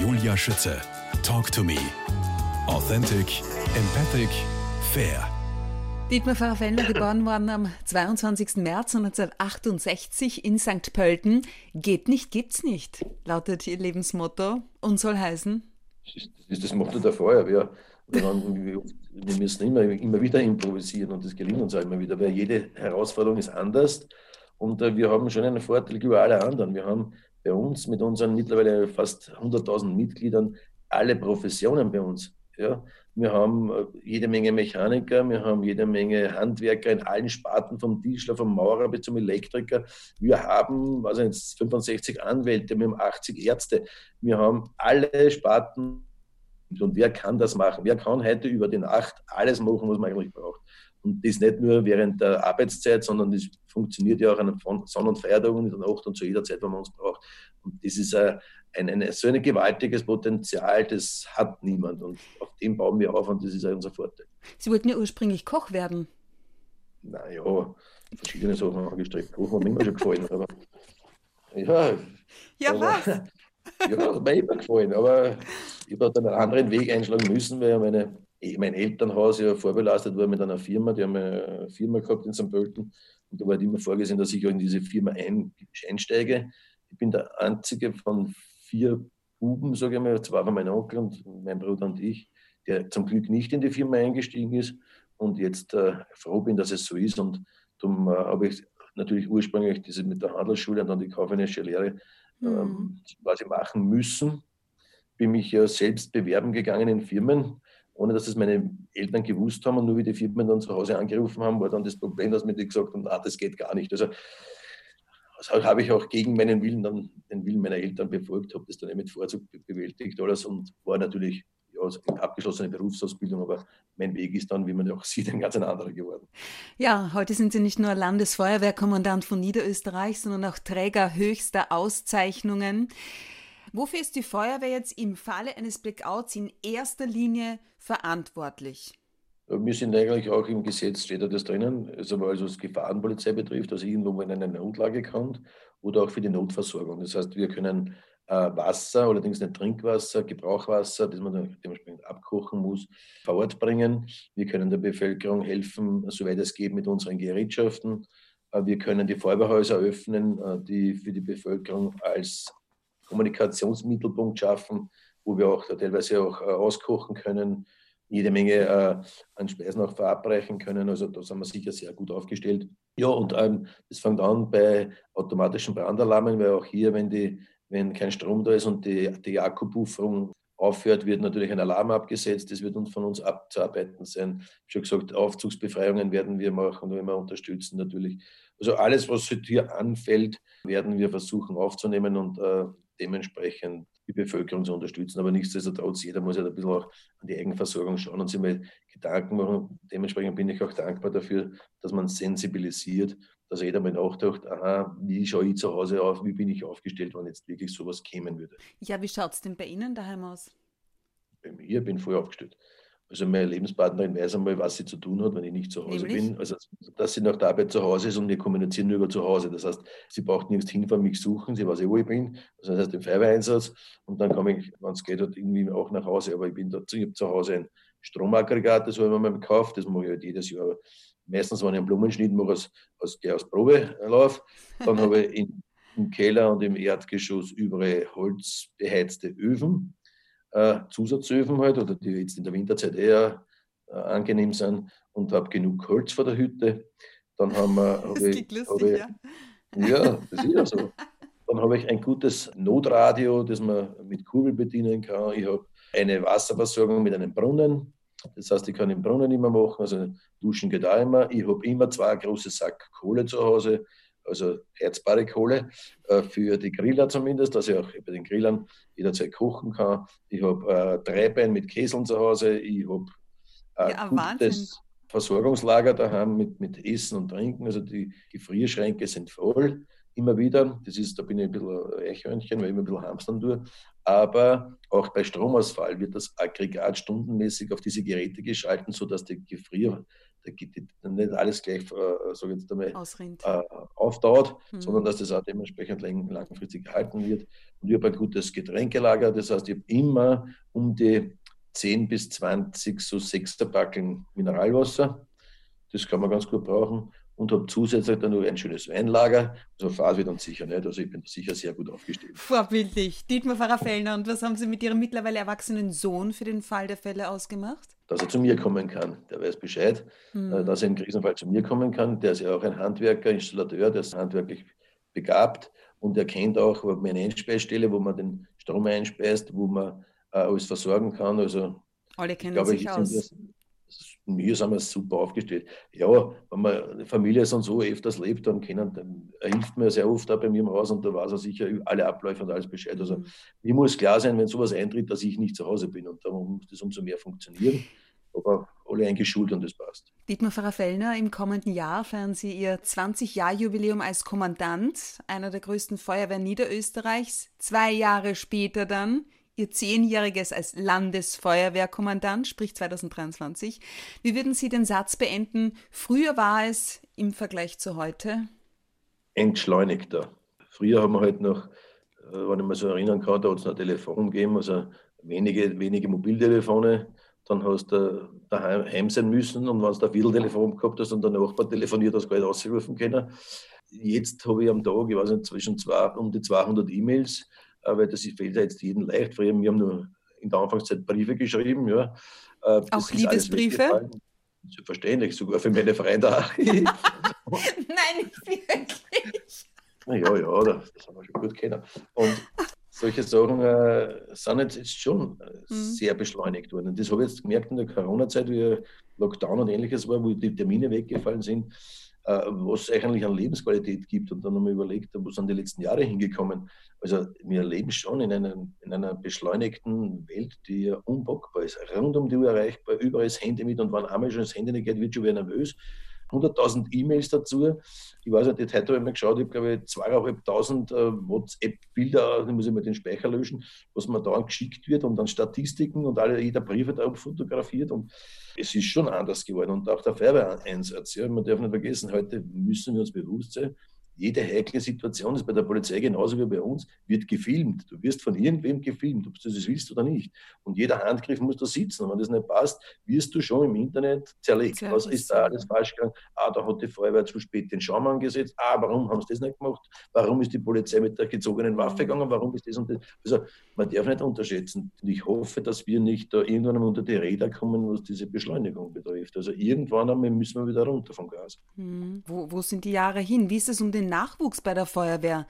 Julia Schütze. Talk to me. Authentic, empathic, fair. Dietmar Pfarrer-Fellner, geboren worden am 22. März 1968 in St. Pölten. Geht nicht, gibt's nicht, lautet Ihr Lebensmotto und soll heißen? Das ist das Motto der Feuerwehr. Wir, müssen immer, immer wieder improvisieren und das gelingt uns auch immer wieder, weil jede Herausforderung ist anders und äh, wir haben schon einen Vorteil über alle anderen. Wir haben bei uns mit unseren mittlerweile fast 100.000 Mitgliedern alle Professionen bei uns. Ja, wir haben äh, jede Menge Mechaniker, wir haben jede Menge Handwerker in allen Sparten, vom Tischler, vom Maurer bis zum Elektriker. Wir haben also jetzt 65 Anwälte, wir haben 80 Ärzte. Wir haben alle Sparten. Und wer kann das machen? Wer kann heute über die Nacht alles machen, was man eigentlich braucht? Und das nicht nur während der Arbeitszeit, sondern das funktioniert ja auch an Sonn- und Feiertagen in der Nacht und zu jeder Zeit, wenn man uns braucht. Und das ist ein, ein, so ein gewaltiges Potenzial, das hat niemand. Und auf dem bauen wir auf und das ist auch unser Vorteil. Sie wollten ja ursprünglich Koch werden. Naja, verschiedene Sachen angestrebt. Koch hat mir immer schon gefallen. Aber, ja, ja aber, was? Ja, hat mir immer gefallen. Aber ich habe dann einen anderen Weg einschlagen müssen, weil meine, mein Elternhaus ja vorbelastet war mit einer Firma. Die haben eine Firma gehabt in St. Pölten. Und da war halt immer vorgesehen, dass ich auch in diese Firma ein, einsteige. Ich bin der einzige von vier Buben, sage ich mal, zwei von meinem Onkel und mein Bruder und ich, der zum Glück nicht in die Firma eingestiegen ist und jetzt äh, froh bin, dass es so ist. Und darum äh, habe ich natürlich ursprünglich diese mit der Handelsschule und dann die kaufmännische Lehre ähm, mhm. quasi machen müssen. Bin mich ja selbst bewerben gegangen in Firmen, ohne dass es meine Eltern gewusst haben. Und nur wie die Firmen dann zu Hause angerufen haben, war dann das Problem, dass mir die gesagt haben, ah, das geht gar nicht. Also das habe ich auch gegen meinen Willen, dann den Willen meiner Eltern befolgt, habe das dann mit Vorzug bewältigt alles und war natürlich ja, abgeschlossene Berufsausbildung, aber mein Weg ist dann, wie man auch sieht, ein ganz anderer geworden. Ja, heute sind Sie nicht nur Landesfeuerwehrkommandant von Niederösterreich, sondern auch Träger höchster Auszeichnungen. Wofür ist die Feuerwehr jetzt im Falle eines Blackouts in erster Linie verantwortlich? Wir sind eigentlich auch im Gesetz, steht da das drinnen, also was also Gefahrenpolizei betrifft, also irgendwo, wenn eine Notlage kommt oder auch für die Notversorgung. Das heißt, wir können äh, Wasser, allerdings nicht Trinkwasser, Gebrauchwasser, das man dementsprechend abkochen muss, vor Ort bringen. Wir können der Bevölkerung helfen, soweit es geht, mit unseren Gerätschaften. Äh, wir können die Feuerwehrhäuser öffnen, äh, die für die Bevölkerung als Kommunikationsmittelpunkt schaffen, wo wir auch teilweise auch äh, auskochen können jede Menge äh, an Speisen auch verabreichen können. Also da sind wir sicher sehr gut aufgestellt. Ja, und ähm, das fängt an bei automatischen Brandalarmen, weil auch hier, wenn, die, wenn kein Strom da ist und die, die Akkupufferung aufhört, wird natürlich ein Alarm abgesetzt. Das wird uns von uns abzuarbeiten sein. Ich habe schon gesagt, Aufzugsbefreiungen werden wir machen und immer unterstützen natürlich. Also alles, was hier anfällt, werden wir versuchen aufzunehmen und äh, dementsprechend die Bevölkerung zu unterstützen. Aber nichtsdestotrotz, jeder muss ja ein bisschen auch an die Eigenversorgung schauen und sich mal Gedanken machen. Dementsprechend bin ich auch dankbar dafür, dass man sensibilisiert, dass jeder mal nachdenkt, aha, wie schaue ich zu Hause auf, wie bin ich aufgestellt, wenn jetzt wirklich sowas kämen würde. Ja, wie schaut es denn bei Ihnen daheim aus? Bei mir bin ich voll aufgestellt. Also meine Lebenspartnerin weiß einmal, was sie zu tun hat, wenn ich nicht zu Hause Nämlich? bin. Also dass sie nach der Arbeit zu Hause ist und wir kommunizieren nur über zu Hause. Das heißt, sie braucht nirgends hinfahren, mich suchen, sie weiß eh, wo ich bin. Also das heißt, im Feuerwehreinsatz und dann komme ich, wenn es geht, halt irgendwie auch nach Hause. Aber ich bin da, ich habe zu Hause ein Stromaggregat, das habe ich mir mal gekauft, das mache ich halt jedes Jahr. Meistens, wenn ich einen Blumenschnitt mache, aus, aus, aus Probelauf, dann habe ich in, im Keller und im Erdgeschoss überall holzbeheizte Öfen äh, Zusatzöfen halt, oder die jetzt in der Winterzeit eher äh, angenehm sind und habe genug Holz vor der Hütte. Dann haben wir. Das ich, lustig, ich, ja. Ja, das ist ja so. Dann habe ich ein gutes Notradio, das man mit Kurbel bedienen kann. Ich habe eine Wasserversorgung mit einem Brunnen. Das heißt, ich kann den Brunnen immer machen, also duschen geht auch immer. Ich habe immer zwei große Sack Kohle zu Hause also herzbare Kohle äh, für die Griller zumindest, dass ich auch bei den Grillern jederzeit kochen kann. Ich habe äh, Dreibein mit Käseln zu Hause. Ich habe äh, ja, gutes Versorgungslager daheim mit, mit Essen und Trinken. Also die Gefrierschränke sind voll. Immer wieder. Das ist, da bin ich ein bisschen Eichhörnchen, weil ich immer ein bisschen hamstern tue. Aber auch bei Stromausfall wird das Aggregat stundenmäßig auf diese Geräte geschalten, sodass der Gefrier, nicht alles gleich, äh, so jetzt einmal, äh, aufdauert, mhm. sondern dass das auch dementsprechend lang, langfristig gehalten wird. Und ich habe ein gutes Getränkelager, das heißt, ich habe immer um die 10 bis 20 so Sechsterpackeln Mineralwasser. Das kann man ganz gut brauchen und habe zusätzlich dann noch ein schönes Weinlager. Also fahre ich dann sicher nicht. Also ich bin sicher sehr gut aufgestellt. Vorbildlich. Dietmar Pfarrer-Fellner, und was haben Sie mit Ihrem mittlerweile erwachsenen Sohn für den Fall der Fälle ausgemacht? Dass er zu mir kommen kann. Der weiß Bescheid, mhm. dass er im Krisenfall zu mir kommen kann. Der ist ja auch ein Handwerker, Installateur, der ist handwerklich begabt und er kennt auch meine Einspeisstelle, wo man den Strom einspeist, wo man äh, alles versorgen kann. Also alle kennen glaube, sich aus mir sind wir super aufgestellt. Ja, wenn man die Familie und so öfters lebt, dann, können, dann hilft mir sehr oft auch bei mir im Haus und da weiß er sicher alle Abläufe und alles Bescheid. Also mhm. mir muss klar sein, wenn sowas eintritt, dass ich nicht zu Hause bin und darum muss das umso mehr funktionieren. Aber alle eingeschult und das passt. Dietmar Pfarrer-Fellner, im kommenden Jahr feiern Sie Ihr 20-Jahr-Jubiläum als Kommandant einer der größten Feuerwehren Niederösterreichs. Zwei Jahre später dann Ihr Zehnjähriges als Landesfeuerwehrkommandant, sprich 2023. Wie würden Sie den Satz beenden? Früher war es im Vergleich zu heute? Entschleunigter. Früher haben wir halt noch, äh, wenn ich mich so erinnern kann, da hat es noch Telefon gegeben, also wenige, wenige Mobiltelefone. Dann hast du daheim sein müssen und wenn du ein Vierteltelefon gehabt hast und der Nachbar telefoniert, hast du gar nicht können. Jetzt habe ich am Tag, ich weiß nicht, zwischen zwei, um die 200 E-Mails weil das fällt ja jetzt jedem leicht. Früher, wir haben nur in der Anfangszeit Briefe geschrieben. Ja. Äh, Auch Liebesbriefe? Selbstverständlich, sogar für meine Freunde. Nein, nicht wirklich. Ja, ja, das, haben wir schon gut kennen. Und solche Sachen äh, sind jetzt, schon äh, mhm. sehr beschleunigt worden. Und das habe ich jetzt gemerkt in der Corona-Zeit, wie Lockdown und ähnliches war, wo die Termine weggefallen sind was es eigentlich an Lebensqualität gibt. Und dann haben wir überlegt, wo sind die letzten Jahre hingekommen. Also wir leben schon in, einem, in einer beschleunigten Welt, die ja unbockbar ist. Rund um die Uhr erreichbar, überall das Handy mit und wenn einmal schon das Handy nicht geht, wird schon wieder nervös. 100.000 E-Mails dazu. Ich weiß nicht, heute habe ich mal geschaut, ich glaube ich 2.500 äh, WhatsApp-Bilder, da muss ich mal den Speicher löschen, was mir da geschickt wird und dann Statistiken und alle, jeder Brief wird auch fotografiert und es ist schon anders geworden und auch der Feuerwehreinsatz. Ja, man darf nicht vergessen, heute müssen wir uns bewusst sein, jede heikle Situation ist bei der Polizei genauso wie bei uns, wird gefilmt. Du wirst von irgendwem gefilmt, ob du das willst oder nicht. Und jeder Handgriff muss da sitzen. Und wenn das nicht passt, wirst du schon im Internet zerlegt. Sehr Was ist da alles falsch gegangen? Ah, da hat die Feuerwehr zu spät den Schaum angesetzt. Ah, warum haben sie das nicht gemacht? Warum ist die Polizei mit der gezogenen Waffe gegangen? Warum ist das und das? Also, man darf nicht unterschätzen. Und ich hoffe, dass wir nicht da irgendwann unter die Räder kommen, was diese Beschleunigung betrifft. Also, irgendwann einmal müssen wir wieder runter vom Gas. Hm. Wo, wo sind die Jahre hin? Wie ist es um den Nachwuchs bei der Feuerwehr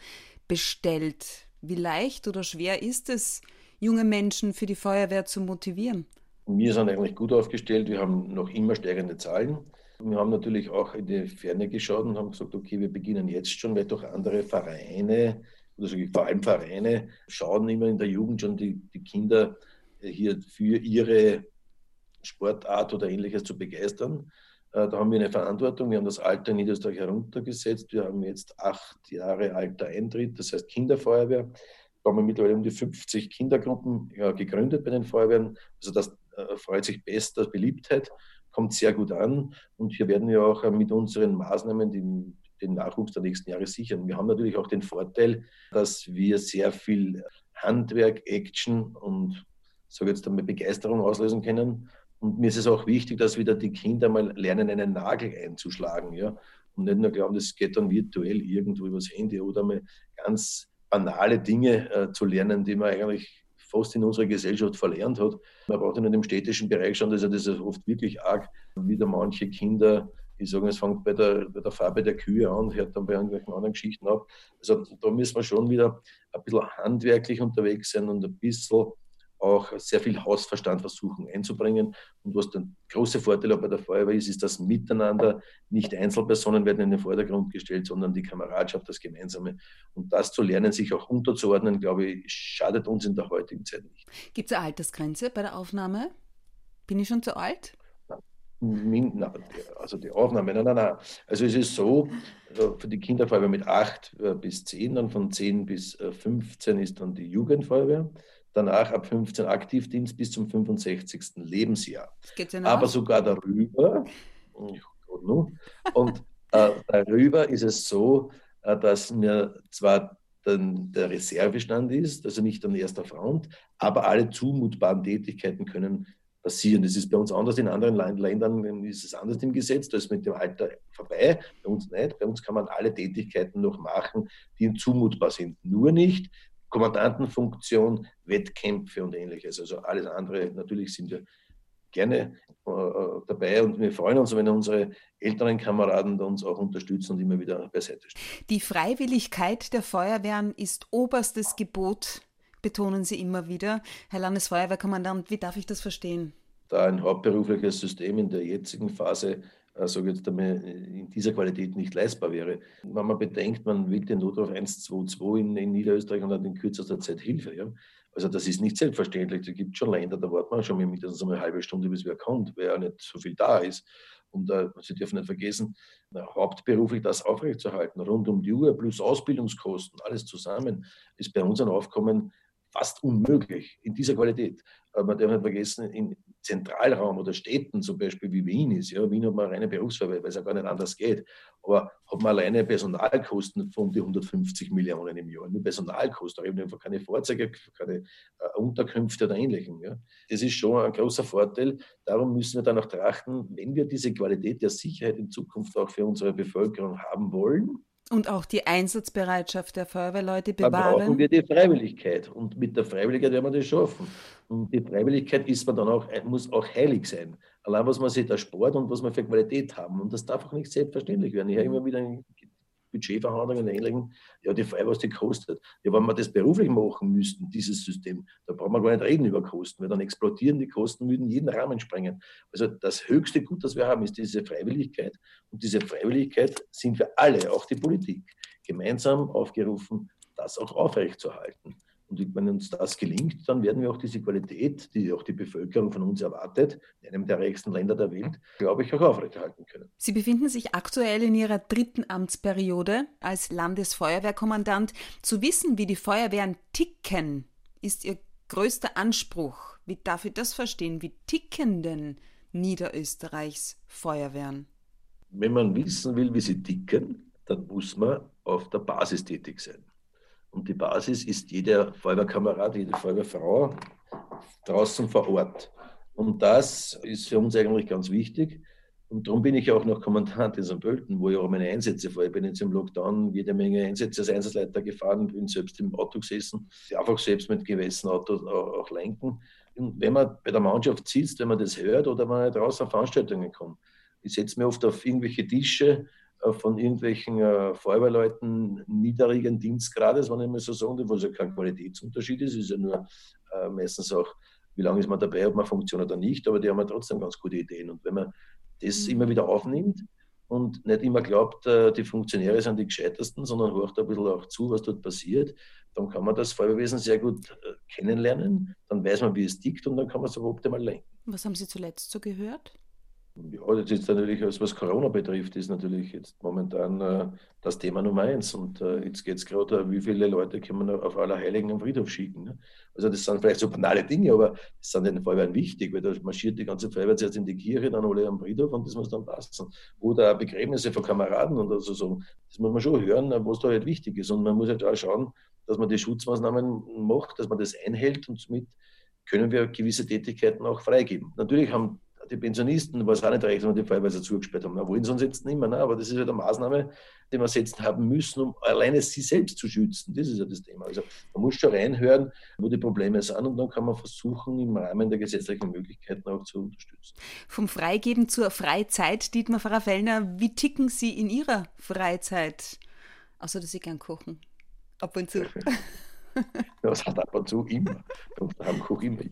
bestellt? Wie leicht oder schwer ist es, junge Menschen für die Feuerwehr zu motivieren? Wir sind eigentlich gut aufgestellt. Wir haben noch immer steigende Zahlen. Wir haben natürlich auch in die Ferne geschaut und haben gesagt, okay, wir beginnen jetzt schon, weil doch andere Vereine, oder so, vor allem Vereine, schauen immer in der Jugend schon die, die Kinder hier für ihre Sportart oder ähnliches zu begeistern. Äh, da haben wir eine Verantwortung. Wir haben das Alter in Niederösterreich heruntergesetzt. Wir haben jetzt acht Jahre alter Eintritt, das heißt Kinderfeuerwehr. Da haben wir mittlerweile um die 50 Kindergruppen gegründet bei den Feuerwehren. Also das äh, freut sich bester Beliebtheit, kommt sehr gut an. Und hier werden wir auch äh, mit unseren Maßnahmen den, den Nachwuchs der nächsten Jahre sichern. Wir haben natürlich auch den Vorteil, dass wir sehr viel Handwerk, Action und sage jetzt einmal Begeisterung auslösen können. Und mir ist es auch wichtig, dass wieder die Kinder mal lernen, einen Nagel einzuschlagen. Ja? Und nicht nur glauben, das geht dann virtuell irgendwo übers Handy oder mal ganz banale Dinge äh, zu lernen, die man eigentlich fast in unserer Gesellschaft verlernt hat. Man braucht ja nicht im städtischen Bereich schon, dass ja das ist oft wirklich arg, wie da manche Kinder, ich sage, es fängt bei der, bei der Farbe der Kühe an, hört dann bei irgendwelchen anderen Geschichten auf. Also da müssen wir schon wieder ein bisschen handwerklich unterwegs sein und ein bisschen auch sehr viel Hausverstand versuchen einzubringen. Und was der große Vorteil auch bei der Feuerwehr ist, ist das Miteinander. Nicht Einzelpersonen werden in den Vordergrund gestellt, sondern die Kameradschaft, das Gemeinsame. Und das zu lernen, sich auch unterzuordnen, glaube ich, schadet uns in der heutigen Zeit nicht. Gibt es eine Altersgrenze bei der Aufnahme? Bin ich schon zu alt? also die Aufnahme, nein, nein, nein. Also es ist so, äh, für die Kinderfeuerwehr mit 8 äh, bis 10, dann von 10 bis 15 ist dann die Jugendfeuerwehr danach ab 15 Aktivdienst bis zum 65. Lebensjahr. Aber sogar darüber, und äh, darüber ist es so, äh, dass mir zwar dann der Reservestand ist, also nicht an erster Front, aber alle zumutbaren Tätigkeiten können passieren. Das ist bei uns anders. In anderen Ländern ist es anders im Gesetz. Da ist mit dem Alter vorbei. Bei uns nicht. Bei uns kann man alle Tätigkeiten noch machen, die zumutbar sind. Nur nicht Kommandantenfunktion, Wettkämpfe und ähnliches. Also alles andere, natürlich sind wir gerne äh, äh, dabei und wir freuen uns, wenn unsere älteren Kameraden uns auch unterstützen und immer wieder beiseite stehen. Die Freiwilligkeit der Feuerwehren ist oberstes Gebot, betonen Sie immer wieder. Herr Landesfeuerwehrkommandant, wie darf ich das verstehen? Da ein hauptberufliches System in der jetzigen Phase äh, sage jetzt einmal, in dieser Qualität nicht leistbar wäre. Wenn man bedenkt, man will den Notruf 122 in, in Niederösterreich und hat in kürzester Zeit Hilfe. Ja? Also das ist nicht selbstverständlich. Es gibt schon Länder, da wartet man schon mindestens eine halbe Stunde, bis wer kommt, weil ja nicht so viel da ist. Und äh, Sie dürfen nicht vergessen, hauptberuflich das aufrechtzuerhalten, rund um die Uhr, plus Ausbildungskosten, alles zusammen, ist bei uns ein Aufkommen fast unmöglich in dieser Qualität. Aber man darf nicht vergessen, in Zentralraum oder Städten zum Beispiel wie Wien ist, ja, Wien hat man reine Berufsfeuerwehr, weil es ja gar nicht anders geht, aber hat man alleine Personalkosten von die 150 Millionen im Jahr, nur Personalkosten, da eben einfach keine Fahrzeuge, keine äh, Unterkünfte oder Ähnlichem. Ja. Das ist schon ein großer Vorteil. Darum müssen wir dann auch trachten, wenn wir diese Qualität der Sicherheit in Zukunft auch für unsere Bevölkerung haben wollen, und auch die Einsatzbereitschaft der Feuerwehrleute bewahren. Dann brauchen wir die Freiwilligkeit. Und mit der Freiwilligkeit werden wir das schaffen. Und die Freiwilligkeit ist man dann auch, muss auch heilig sein. Allein was man sich da Sport und was wir für Qualität haben. Und das darf auch nicht selbstverständlich werden. Ich höre immer wieder Budgetverhandlungen und Ähnlichem, ja, die Frage, was die kostet. Ja, wenn wir das beruflich machen müssten, dieses System, da brauchen wir gar nicht reden über Kosten, weil dann explodieren die Kosten, würden jeden Rahmen sprengen. Also das höchste Gut, das wir haben, ist diese Freiwilligkeit. Und diese Freiwilligkeit sind wir alle, auch die Politik, gemeinsam aufgerufen, das auch aufrechtzuerhalten. Und wenn uns das gelingt, dann werden wir auch diese Qualität, die auch die Bevölkerung von uns erwartet, in einem der reichsten Länder der Welt, glaube ich, auch aufrechterhalten können. Sie befinden sich aktuell in Ihrer dritten Amtsperiode als Landesfeuerwehrkommandant. Zu wissen, wie die Feuerwehren ticken, ist Ihr größter Anspruch. Wie darf ich das verstehen? Wie ticken denn Niederösterreichs Feuerwehren? Wenn man wissen will, wie sie ticken, dann muss man auf der Basis tätig sein. Und die Basis ist jeder Feuerwehrkamerad, jede Feuerwehrfrau draußen vor Ort. Und das ist für uns eigentlich ganz wichtig. Und darum bin ich auch noch Kommandant in St. Pölten, wo ich auch meine Einsätze fahre. Ich bin jetzt im Lockdown jede Menge Einsätze als Einsatzleiter gefahren, bin selbst im Auto gesessen, einfach selbst mit gewissen Autos auch lenken. Und wenn man bei der Mannschaft sitzt, wenn man das hört oder wenn man draußen auf Veranstaltungen kommt, ich setze mich oft auf irgendwelche Tische von irgendwelchen äh, Feuerwehrleuten niedrigen Dienstgrades, wenn ich mal so sagen wo es ja kein Qualitätsunterschied ist, ist ja nur äh, meistens auch, wie lange ist man dabei, ob man funktioniert oder nicht, aber die haben ja trotzdem ganz gute Ideen. Und wenn man das mhm. immer wieder aufnimmt und nicht immer glaubt, äh, die Funktionäre sind die gescheitesten, sondern hört ein bisschen auch zu, was dort passiert, dann kann man das Feuerwehrwesen sehr gut äh, kennenlernen, dann weiß man, wie es tickt und dann kann man es auch optimal lenken. Was haben Sie zuletzt so gehört? Ja, das ist natürlich, was Corona betrifft, ist natürlich jetzt momentan äh, das Thema Nummer eins. Und äh, jetzt geht es gerade, äh, wie viele Leute kann man auf Allerheiligen am Friedhof schicken. Ne? Also das sind vielleicht so banale Dinge, aber das sind den Feuerwehren wichtig, weil da marschiert die ganze Feuerwehr zuerst in die Kirche, dann alle am Friedhof und das muss dann passen. Oder Begräbnisse von Kameraden und also so. Das muss man schon hören, was da halt wichtig ist. Und man muss halt auch schauen, dass man die Schutzmaßnahmen macht, dass man das einhält und somit können wir gewisse Tätigkeiten auch freigeben. Natürlich haben die Pensionisten, was auch nicht recht, wenn die Feuerwehr zugesperrt haben. Na, wollen sie uns jetzt nicht mehr, ne? aber das ist halt eine Maßnahme, die wir setzen haben müssen, um alleine sie selbst zu schützen. Das ist ja das Thema. Also man muss schon reinhören, wo die Probleme sind und dann kann man versuchen, im Rahmen der gesetzlichen Möglichkeiten auch zu unterstützen. Vom Freigeben zur Freizeit, Dietmar Pfarrer Fellner, wie ticken Sie in Ihrer Freizeit? Außer, dass Sie gern kochen. Ab und zu. das hat ab und zu immer. Und koche ich immer.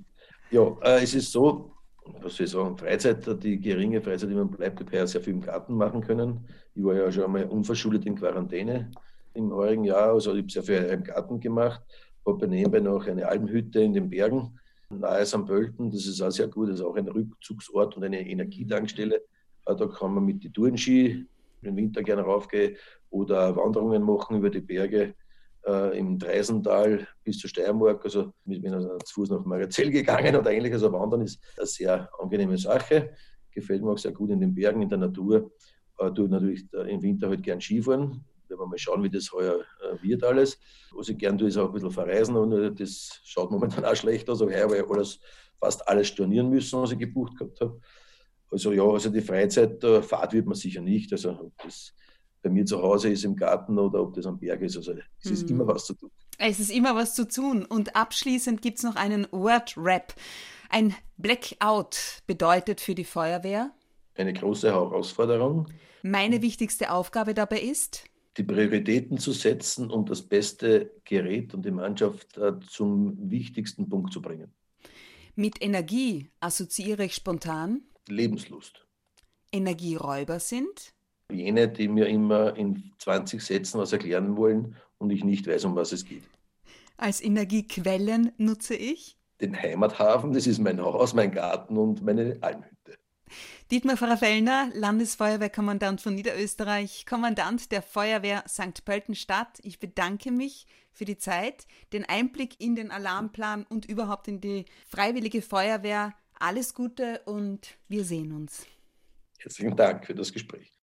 Ja, äh, es ist so, was soll ich sagen, Freizeit, die geringe Freizeit, die man bleibt, ich ja sehr viel im Garten machen können. Ich war ja schon einmal unverschuldet in Quarantäne im heurigen Jahr, also ich habe sehr viel im Garten gemacht, habe nebenbei noch eine Almhütte in den Bergen nahe St. Pölten, das ist auch sehr gut, das ist auch ein Rückzugsort und eine Energietankstelle. Da kann man mit den Tourenski im Winter gerne raufgehen oder Wanderungen machen über die Berge äh, im Dreisental bis zur Steiermark. Also mit bin also zu Fuß nach Magazell gegangen oder ähnliches. Also Wandern ist eine sehr angenehme Sache. Gefällt mir auch sehr gut in den Bergen, in der Natur. Äh, tue natürlich im Winter halt gern Skifahren. Werden wir mal schauen, wie das heuer äh, wird alles. Was ich gern tue, ist auch ein bisschen verreisen und äh, das schaut momentan auch schlecht aus. Aber heuer habe alles, fast alles stornieren müssen, was ich gebucht gehabt habe. Also ja, also die Freizeitfahrt wird man sicher nicht. Also das bei mir zu Hause ist im Garten oder ob das am Berg ist. Also es ist mhm. immer was zu tun. Es ist immer was zu tun. Und abschließend gibt es noch einen Word-Rap. Ein Blackout bedeutet für die Feuerwehr? Eine große Herausforderung. Meine wichtigste Aufgabe dabei ist? Die Prioritäten zu setzen und das beste Gerät und die Mannschaft äh, zum wichtigsten Punkt zu bringen. Mit Energie assoziiere ich spontan? Lebenslust. Energieräuber sind? Jene, die mir immer in 20 Sätzen was erklären wollen und ich nicht weiß, um was es geht. Als Energiequellen nutze ich? Den Heimathafen, das ist mein Haus, mein Garten und meine Almhütte. Dietmar Pfarrer Fellner, Landesfeuerwehrkommandant von Niederösterreich, Kommandant der Feuerwehr St. Pölten-Stadt. Ich bedanke mich für die Zeit, den Einblick in den Alarmplan und überhaupt in die Freiwillige Feuerwehr. Alles Gute und wir sehen uns. Herzlichen Dank für das Gespräch.